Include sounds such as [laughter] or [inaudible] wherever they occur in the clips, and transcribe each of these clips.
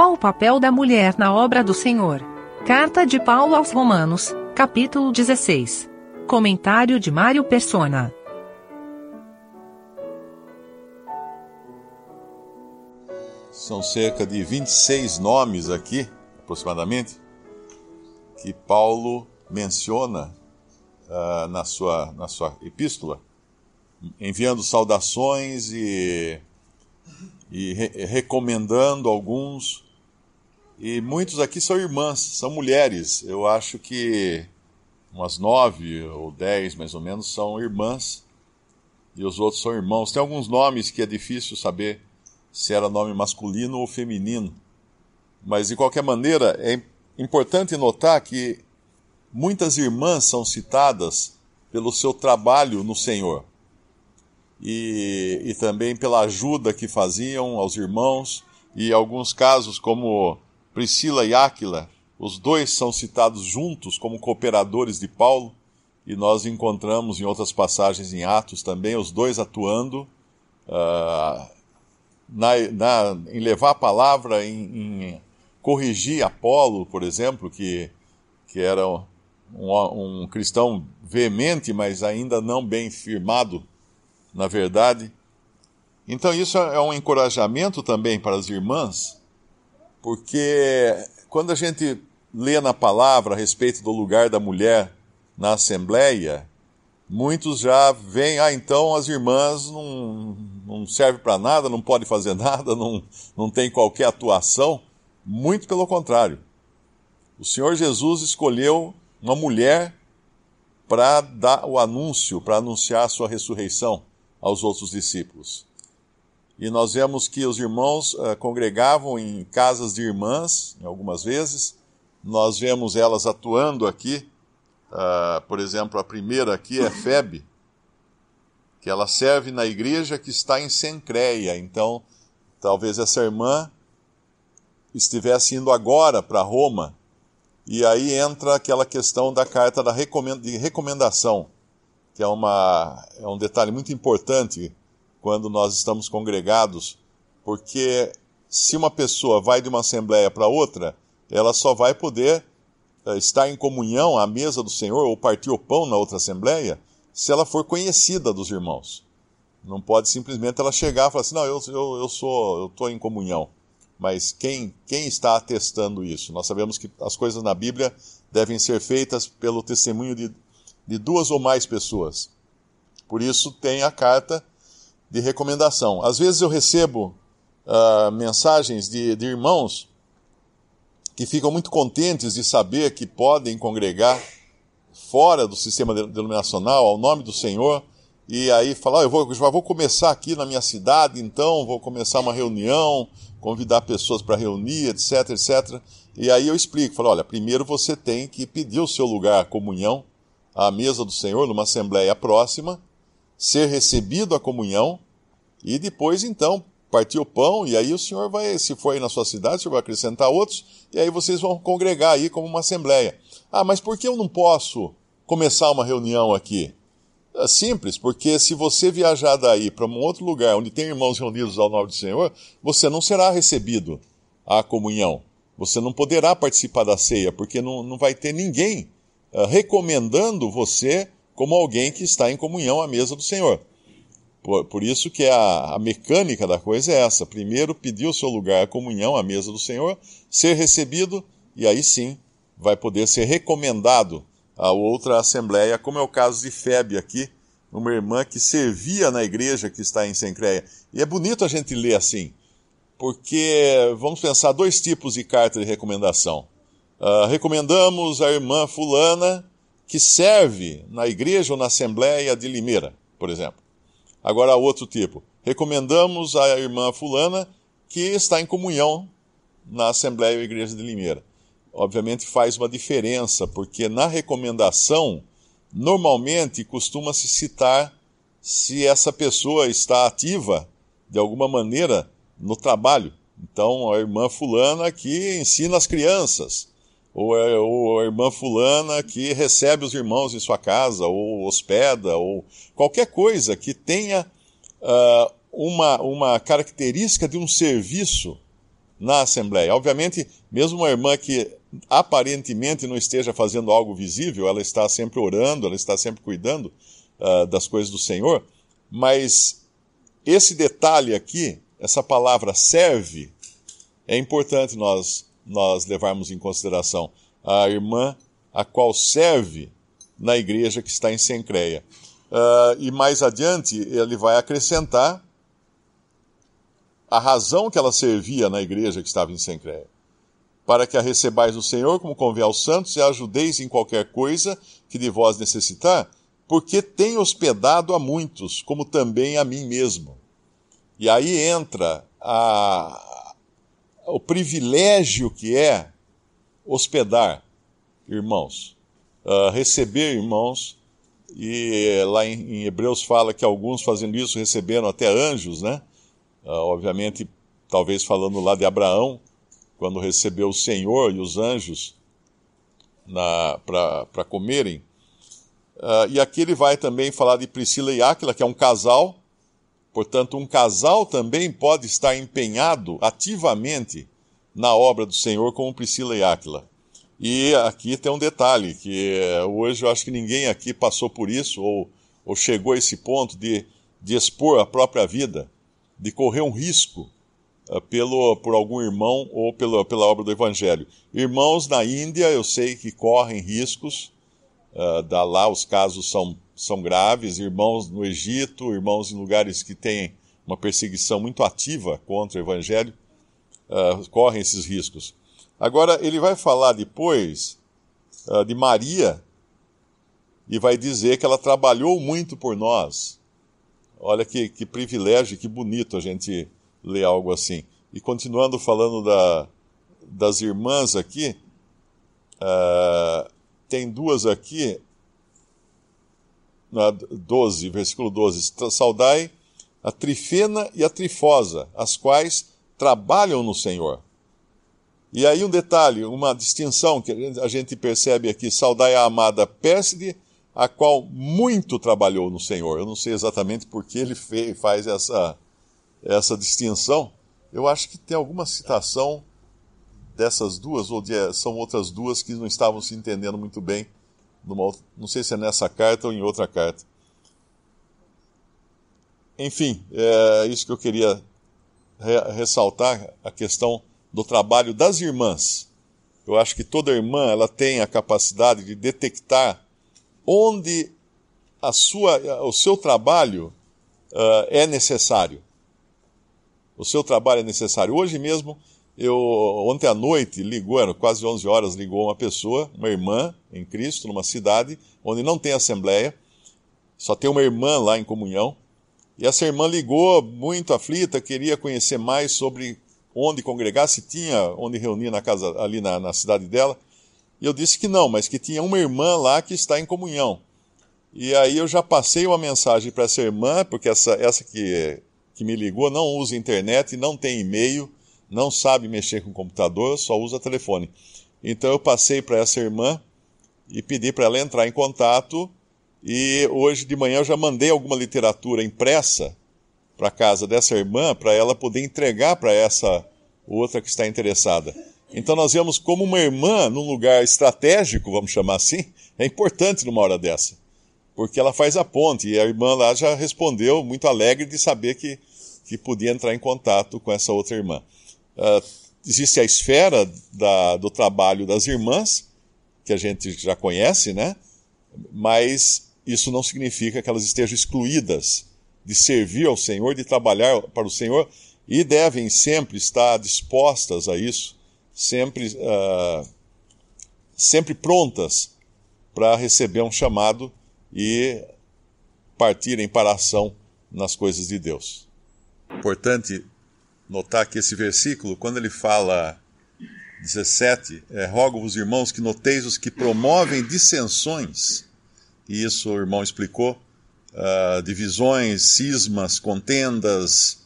Qual o papel da mulher na obra do Senhor? Carta de Paulo aos Romanos, capítulo 16. Comentário de Mário Persona. São cerca de 26 nomes aqui, aproximadamente, que Paulo menciona uh, na, sua, na sua epístola, enviando saudações e, e re recomendando alguns. E muitos aqui são irmãs, são mulheres. Eu acho que umas nove ou dez, mais ou menos, são irmãs e os outros são irmãos. Tem alguns nomes que é difícil saber se era nome masculino ou feminino. Mas, de qualquer maneira, é importante notar que muitas irmãs são citadas pelo seu trabalho no Senhor e, e também pela ajuda que faziam aos irmãos, e alguns casos, como Priscila e Áquila, os dois são citados juntos como cooperadores de Paulo, e nós encontramos em outras passagens em Atos também os dois atuando. Uh, na, na, em levar a palavra, em, em, corrigir Apolo, por exemplo, que, que era um, um, cristão veemente, mas ainda não bem firmado na verdade. Então, isso é um encorajamento também para as irmãs, porque quando a gente lê na palavra a respeito do lugar da mulher na Assembleia, muitos já veem, ah, então as irmãs não, não servem para nada, não podem fazer [laughs] nada, não, não tem qualquer atuação. Muito pelo contrário. O Senhor Jesus escolheu uma mulher para dar o anúncio, para anunciar a sua ressurreição aos outros discípulos. E nós vemos que os irmãos uh, congregavam em casas de irmãs, algumas vezes. Nós vemos elas atuando aqui Uh, por exemplo, a primeira aqui é Febe, que ela serve na igreja que está em Sencreia. Então, talvez essa irmã estivesse indo agora para Roma, e aí entra aquela questão da carta da de recomendação, que é, uma, é um detalhe muito importante quando nós estamos congregados, porque se uma pessoa vai de uma assembleia para outra, ela só vai poder eh, estar em comunhão à mesa do Senhor ou partir o pão na outra assembleia, se ela for conhecida dos irmãos. Não pode simplesmente ela chegar e falar assim, não, eu, eu, eu sou, eu estou em comunhão. Mas quem, quem está atestando isso? Nós sabemos que as coisas na Bíblia devem ser feitas pelo testemunho de, de duas ou mais pessoas. Por isso tem a carta de recomendação. Às vezes eu recebo uh, mensagens de, de irmãos que ficam muito contentes de saber que podem congregar fora do sistema denominacional, ao nome do Senhor, e aí falar, ah, eu vou, já vou começar aqui na minha cidade, então vou começar uma reunião, convidar pessoas para reunir, etc, etc. E aí eu explico, falo, olha, primeiro você tem que pedir o seu lugar à comunhão, à mesa do Senhor, numa assembleia próxima, ser recebido à comunhão, e depois então partir o pão, e aí o senhor vai, se for aí na sua cidade, o senhor vai acrescentar outros, e aí vocês vão congregar aí como uma assembleia. Ah, mas por que eu não posso começar uma reunião aqui? É simples, porque se você viajar daí para um outro lugar onde tem irmãos reunidos ao nome do Senhor, você não será recebido à comunhão. Você não poderá participar da ceia, porque não, não vai ter ninguém uh, recomendando você como alguém que está em comunhão à mesa do Senhor. Por, por isso que a, a, mecânica da coisa é essa. Primeiro pedir o seu lugar à comunhão, à mesa do Senhor, ser recebido, e aí sim vai poder ser recomendado a outra assembleia, como é o caso de Febe aqui, uma irmã que servia na igreja que está em Sencreia. E é bonito a gente ler assim, porque vamos pensar dois tipos de carta de recomendação. Uh, recomendamos a irmã fulana que serve na igreja ou na assembleia de Limeira, por exemplo. Agora, outro tipo. Recomendamos a irmã fulana que está em comunhão na Assembleia ou Igreja de Limeira. Obviamente faz uma diferença, porque na recomendação, normalmente costuma-se citar se essa pessoa está ativa de alguma maneira no trabalho. Então, a irmã fulana que ensina as crianças, ou, é, ou a irmã fulana que recebe os irmãos em sua casa, ou hospeda, ou qualquer coisa que tenha uh, uma, uma característica de um serviço na Assembleia. Obviamente, mesmo uma irmã que aparentemente não esteja fazendo algo visível, ela está sempre orando, ela está sempre cuidando uh, das coisas do Senhor, mas esse detalhe aqui, essa palavra serve, é importante nós, nós levarmos em consideração. A irmã a qual serve na igreja que está em Sencreia. Uh, e mais adiante, ele vai acrescentar a razão que ela servia na igreja que estava em Sencreia. Para que a recebais do Senhor como convém aos santos e a ajudeis em qualquer coisa que de vós necessitar, porque tem hospedado a muitos, como também a mim mesmo. E aí entra a, o privilégio que é hospedar irmãos. Uh, receber irmãos, e lá em, em, Hebreus fala que alguns fazendo isso receberam até anjos, né? Uh, obviamente, talvez falando lá de Abraão, quando recebeu o Senhor e os anjos para comerem. Uh, e aqui ele vai também falar de Priscila e Áquila, que é um casal. Portanto, um casal também pode estar empenhado ativamente na obra do Senhor, como Priscila e Áquila. E aqui tem um detalhe, que eh, hoje eu acho que ninguém aqui passou por isso, ou, ou chegou a esse ponto de, de expor a própria vida, de correr um risco uh, pelo, por algum irmão ou pela, pela obra do Evangelho. Irmãos na Índia, eu sei que correm riscos, uh, lá os casos são, são graves, irmãos no Egito, irmãos em lugares que têm uma perseguição muito ativa contra o Evangelho, uh, correm esses riscos. Agora, ele vai falar depois uh, de Maria e vai dizer que ela trabalhou muito por nós. Olha que, que privilégio, que bonito a gente ler algo assim. E continuando falando da, das irmãs aqui, uh, tem duas aqui, 12, versículo 12: Saudai a Trifena e a Trifosa, as quais trabalham no Senhor. E aí um detalhe, uma distinção que a gente percebe aqui, saudai a amada Pérside, a qual muito trabalhou no Senhor. Eu não sei exatamente por que ele fez, faz essa, essa distinção. Eu acho que tem alguma citação dessas duas, ou de, são outras duas que não estavam se entendendo muito bem. Numa, não sei se é nessa carta ou em outra carta. Enfim, é isso que eu queria re, ressaltar, a questão do trabalho das irmãs. Eu acho que toda irmã ela tem a capacidade de detectar onde a sua, o seu trabalho uh, é necessário. O seu trabalho é necessário. Hoje mesmo, eu ontem à noite ligou, era quase 11 horas, ligou uma pessoa, uma irmã em Cristo, numa cidade onde não tem assembleia, só tem uma irmã lá em comunhão. E essa irmã ligou muito aflita, queria conhecer mais sobre onde congregar, se tinha onde reunir na casa, ali na, na cidade dela. E eu disse que não, mas que tinha uma irmã lá que está em comunhão. E aí eu já passei uma mensagem para essa irmã, porque essa, essa que, que me ligou não usa internet, não tem e-mail, não sabe mexer com computador, só usa telefone. Então eu passei para essa irmã e pedi para ela entrar em contato. E hoje de manhã eu já mandei alguma literatura impressa para casa dessa irmã para ela poder entregar para essa outra que está interessada. Então nós vemos como uma irmã num lugar estratégico, vamos chamar assim, é importante numa hora dessa. Porque ela faz a ponte e a irmã lá já respondeu muito alegre de saber que, que podia entrar em contato com essa outra irmã. Uh, existe a esfera da, do trabalho das irmãs, que a gente já conhece, né? Mas isso não significa que elas estejam excluídas de servir ao Senhor, de trabalhar para o Senhor, e devem sempre estar dispostas a isso, sempre, uh, sempre prontas para receber um chamado e partirem para a ação nas coisas de Deus. Importante notar que esse versículo, quando ele fala 17, é, rogo-vos, irmãos, que noteis os que promovem dissensões, e isso o irmão explicou, uh, divisões, cismas, contendas,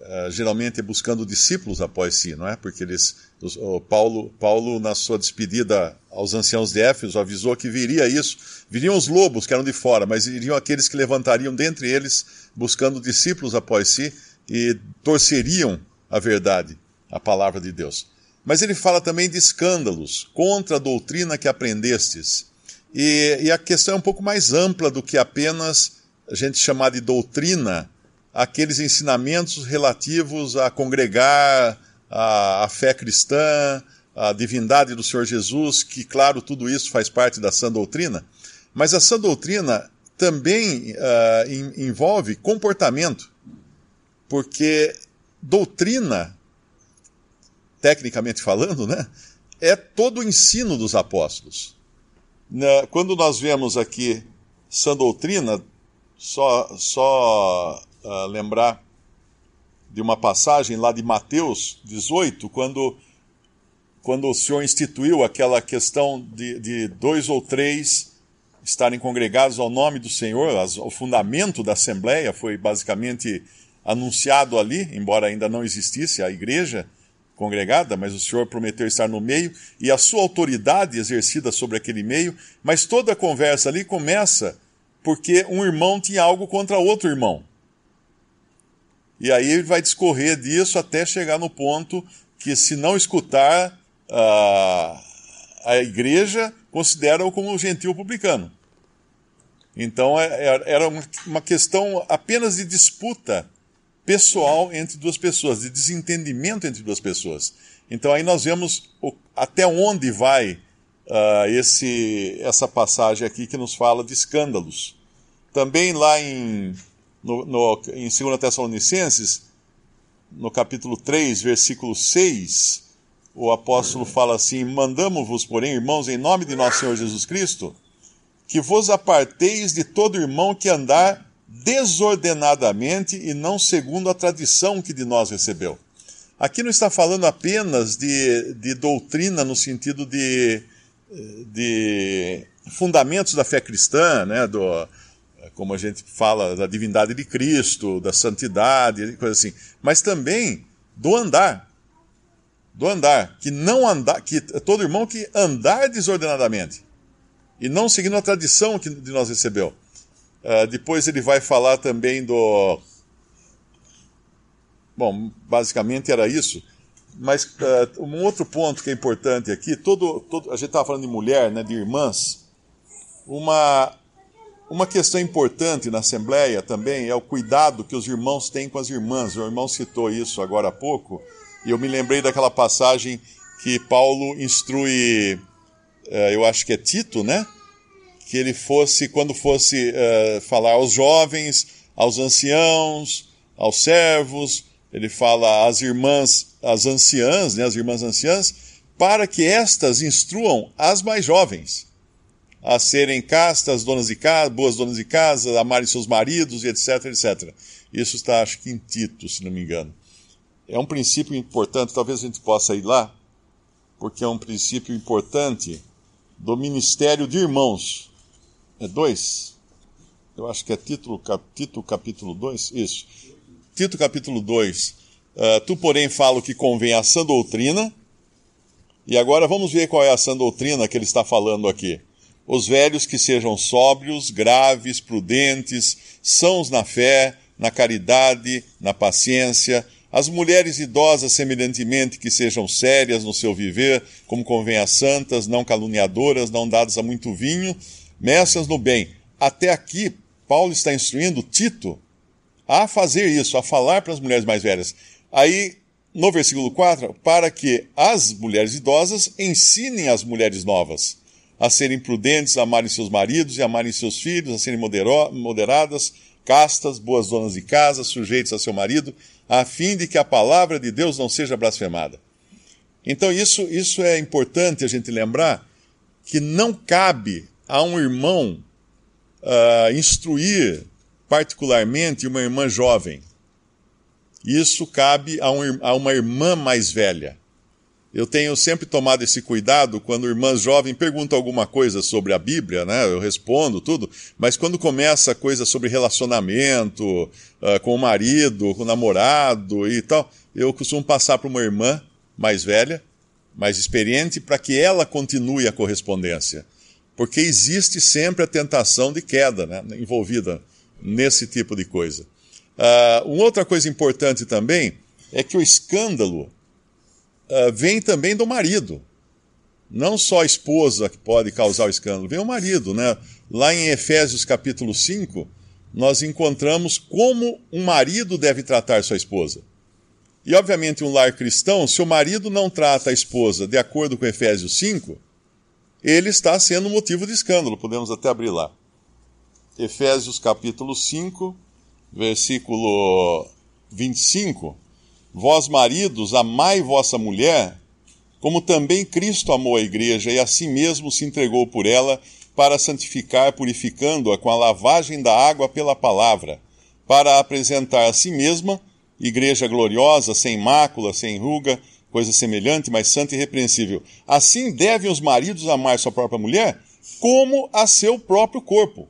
uh, geralmente buscando discípulos após si, não é? Porque eles, os, Paulo, Paulo, na sua despedida aos anciãos de Éfeso, avisou que viria isso. Viriam os lobos que eram de fora, mas viriam aqueles que levantariam dentre eles, buscando discípulos após si e torceriam a verdade. a palavra de Deus. Mas ele fala também de escândalos contra a doutrina que aprendestes. E, e a questão é um pouco mais ampla do que apenas a gente chamar de doutrina aqueles ensinamentos relativos a congregar, a, a fé cristã, a divindade do Senhor Jesus, que, claro, tudo isso faz parte da sã doutrina, mas a sã doutrina também uh, envolve comportamento, porque doutrina, tecnicamente falando, né, é todo o ensino dos apóstolos. Quando nós vemos aqui sã doutrina, só, só uh, lembrar de uma passagem lá de Mateus 18, quando, quando o Senhor instituiu aquela questão de, de dois ou três estarem congregados ao nome do Senhor, as, o fundamento da Assembleia foi basicamente anunciado ali, embora ainda não existisse a igreja congregada, mas o Senhor prometeu estar no meio e a sua autoridade exercida sobre aquele meio, mas toda a conversa ali começa porque um irmão tinha algo contra outro irmão. E aí ele vai discorrer disso até chegar no ponto que, se não escutar a, a igreja, considera-o como um gentil publicano. Então é, é, era uma questão apenas de disputa pessoal entre duas pessoas, de desentendimento entre duas pessoas. Então aí nós vemos até onde vai uh, esse, essa passagem aqui que nos fala de escândalos. Também lá em no, no, em 2 Tessalonicenses, no capítulo 3, versículo 6, o apóstolo fala assim: Mandamos-vos, porém, irmãos, em nome de nosso Senhor Jesus Cristo, que vos aparteis de todo irmão que andar desordenadamente e não segundo a tradição que de nós recebeu. Aqui não está falando apenas de, de doutrina no sentido de, de fundamentos da fé cristã, né, do, como a gente fala da divindade de Cristo, da santidade, coisa assim, mas também do andar. Do andar, que não andar, que todo irmão que andar desordenadamente e não seguindo a tradição que de nós recebeu. Uh, depois ele vai falar também do. Bom, basicamente era isso. Mas uh, um outro ponto que é importante aqui, todo, todo a gente estava falando de mulher, né, de irmãs. Uma, uma questão importante na Assembleia também é o cuidado que os irmãos têm com as irmãs. O irmão citou isso agora há pouco, e eu me lembrei daquela passagem que Paulo instrui, eh, eu acho que é Tito, né? Que ele fosse, quando fosse uh, falar aos jovens, aos anciãos, aos servos, ele fala às irmãs, às anciãs, né? As irmãs anciãs, para que estas instruam as mais jovens a serem castas, donas de casa, boas donas de casa, amarem seus maridos etc, etc. Isso está, acho que em Tito, se não me engano. É um princípio importante, talvez a gente possa ir lá, porque é um princípio importante do ministério de irmãos. É dois? Eu acho que é Tito, cap, Tito capítulo 2, isso. Tito capítulo 2. Uh, ah, tu, porém, fala o que convém à sã doutrina. E agora vamos ver qual é a sã doutrina que ele está falando aqui os velhos que sejam sóbrios, graves, prudentes, sãos na fé, na caridade, na paciência, as mulheres idosas, semelhantemente, que sejam sérias no seu viver, como convém às santas, não caluniadoras, não dadas a muito vinho, mestras no bem. Até aqui, Paulo está instruindo Tito a fazer isso, a falar para as mulheres mais velhas. Aí, no versículo 4, para que as mulheres idosas ensinem as mulheres novas a serem prudentes, a amarem seus maridos e amarem seus filhos, a serem moderadas, castas, boas donas de casa, sujeitos a seu marido, a fim de que a palavra de Deus não seja blasfemada. Então, isso, isso é importante a gente lembrar que não cabe a um irmão uh, instruir particularmente uma irmã jovem. Isso cabe a, um, a uma irmã mais velha. Eu tenho sempre tomado esse cuidado quando irmãs jovens perguntam alguma coisa sobre a Bíblia, né? Eu respondo tudo, mas quando começa coisa sobre relacionamento uh, com o marido, com o namorado e tal, eu costumo passar para uma irmã mais velha, mais experiente, para que ela continue a correspondência. Porque existe sempre a tentação de queda né? envolvida nesse tipo de coisa. Uh, uma outra coisa importante também é que o escândalo uh, vem também do marido. Não só a esposa que pode causar o escândalo, vem o marido, né? Lá em Efésios capítulo 5, nós encontramos como um marido deve tratar sua esposa. E, obviamente, um lar cristão, se o marido não trata a esposa de acordo com Efésios 5, ele está sendo motivo de escândalo. Podemos até abrir lá. Efésios capítulo 5, versículo 25. Vós, maridos, amai vossa mulher, como também Cristo amou a igreja e a si mesmo se entregou por ela para santificar, purificando-a com a lavagem da água pela palavra, para apresentar a si mesma igreja gloriosa, sem mácula, sem ruga, coisa semelhante, mas santa e irrepreensível. Assim devem os maridos amar sua própria mulher como a seu próprio corpo.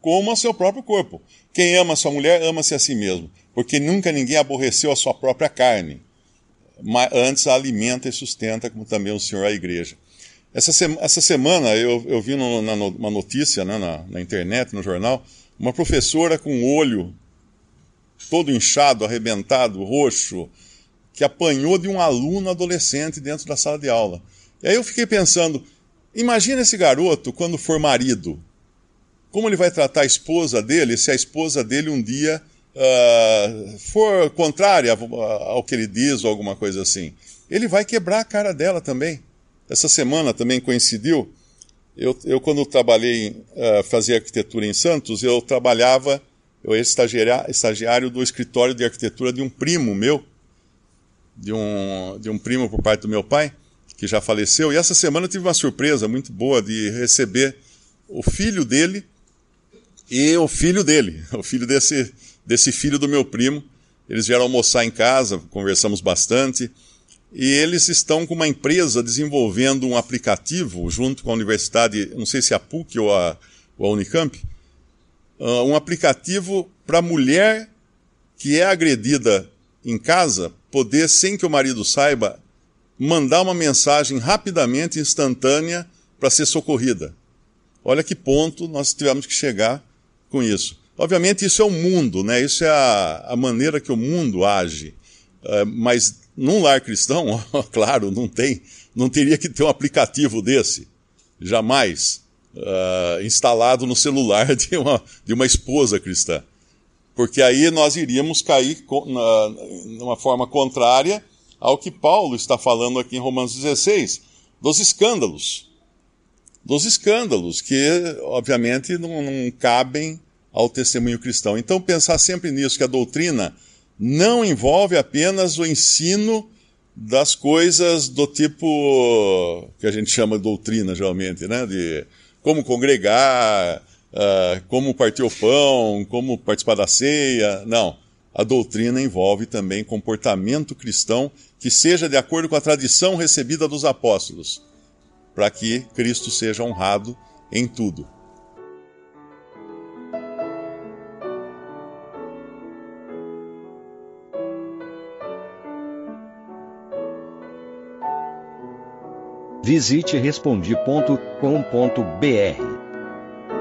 Como a seu próprio corpo. Quem ama sua mulher, ama-se a si mesmo, porque nunca ninguém aborreceu a sua própria carne. Mas antes a alimenta e sustenta, como também o Senhor a igreja. Essa, sema, essa semana eu, eu vi no, na, uma notícia né, na, na internet, no jornal, uma professora com o olho todo inchado, arrebentado, roxo, que apanhou de um aluno adolescente dentro da sala de aula. E aí eu fiquei pensando, imagina esse garoto quando for marido. Como ele vai tratar a esposa dele se a esposa dele um dia uh, for contrária ao que ele diz ou alguma coisa assim? Ele vai quebrar a cara dela também. Essa semana também coincidiu. Eu, eu quando trabalhei, uh, fazia arquitetura em Santos, eu trabalhava eu era estagiário, estagiário do escritório de arquitetura de um primo meu, de um, de um primo por parte do meu pai, que já faleceu. E essa semana eu tive uma surpresa muito boa de receber o filho dele e o filho dele, [laughs] o filho desse, desse filho do meu primo. Eles vieram almoçar em casa, conversamos bastante. E eles estão com uma empresa desenvolvendo um aplicativo junto com a universidade, não sei se é a PUC ou a, ou a Unicamp, uh, um aplicativo para mulher que é agredida em casa poder, sem que o marido saiba, mandar uma mensagem rapidamente, instantânea, para ser socorrida. Olha que ponto nós tivemos que chegar com isso. Obviamente, isso é o mundo, né? isso é a, a maneira que o mundo age. Uh, mas num lar cristão, [laughs] claro, não tem, não teria que ter um aplicativo desse. Jamais uh, instalado no celular [laughs] de uma, de uma esposa cristã. Porque aí nós iríamos cair numa forma contrária ao que Paulo está falando aqui em Romanos 16, dos escândalos. Dos escândalos, que obviamente não, não cabem ao testemunho cristão. Então, pensar sempre nisso, que a doutrina não envolve apenas o ensino das coisas do tipo que a gente chama de doutrina, geralmente, né? De como congregar, uh, como partir o pão, como participar da ceia. Não. A doutrina envolve também comportamento cristão que seja de acordo com a tradição recebida dos apóstolos, para que Cristo seja honrado em tudo. Visite respondi.com.br.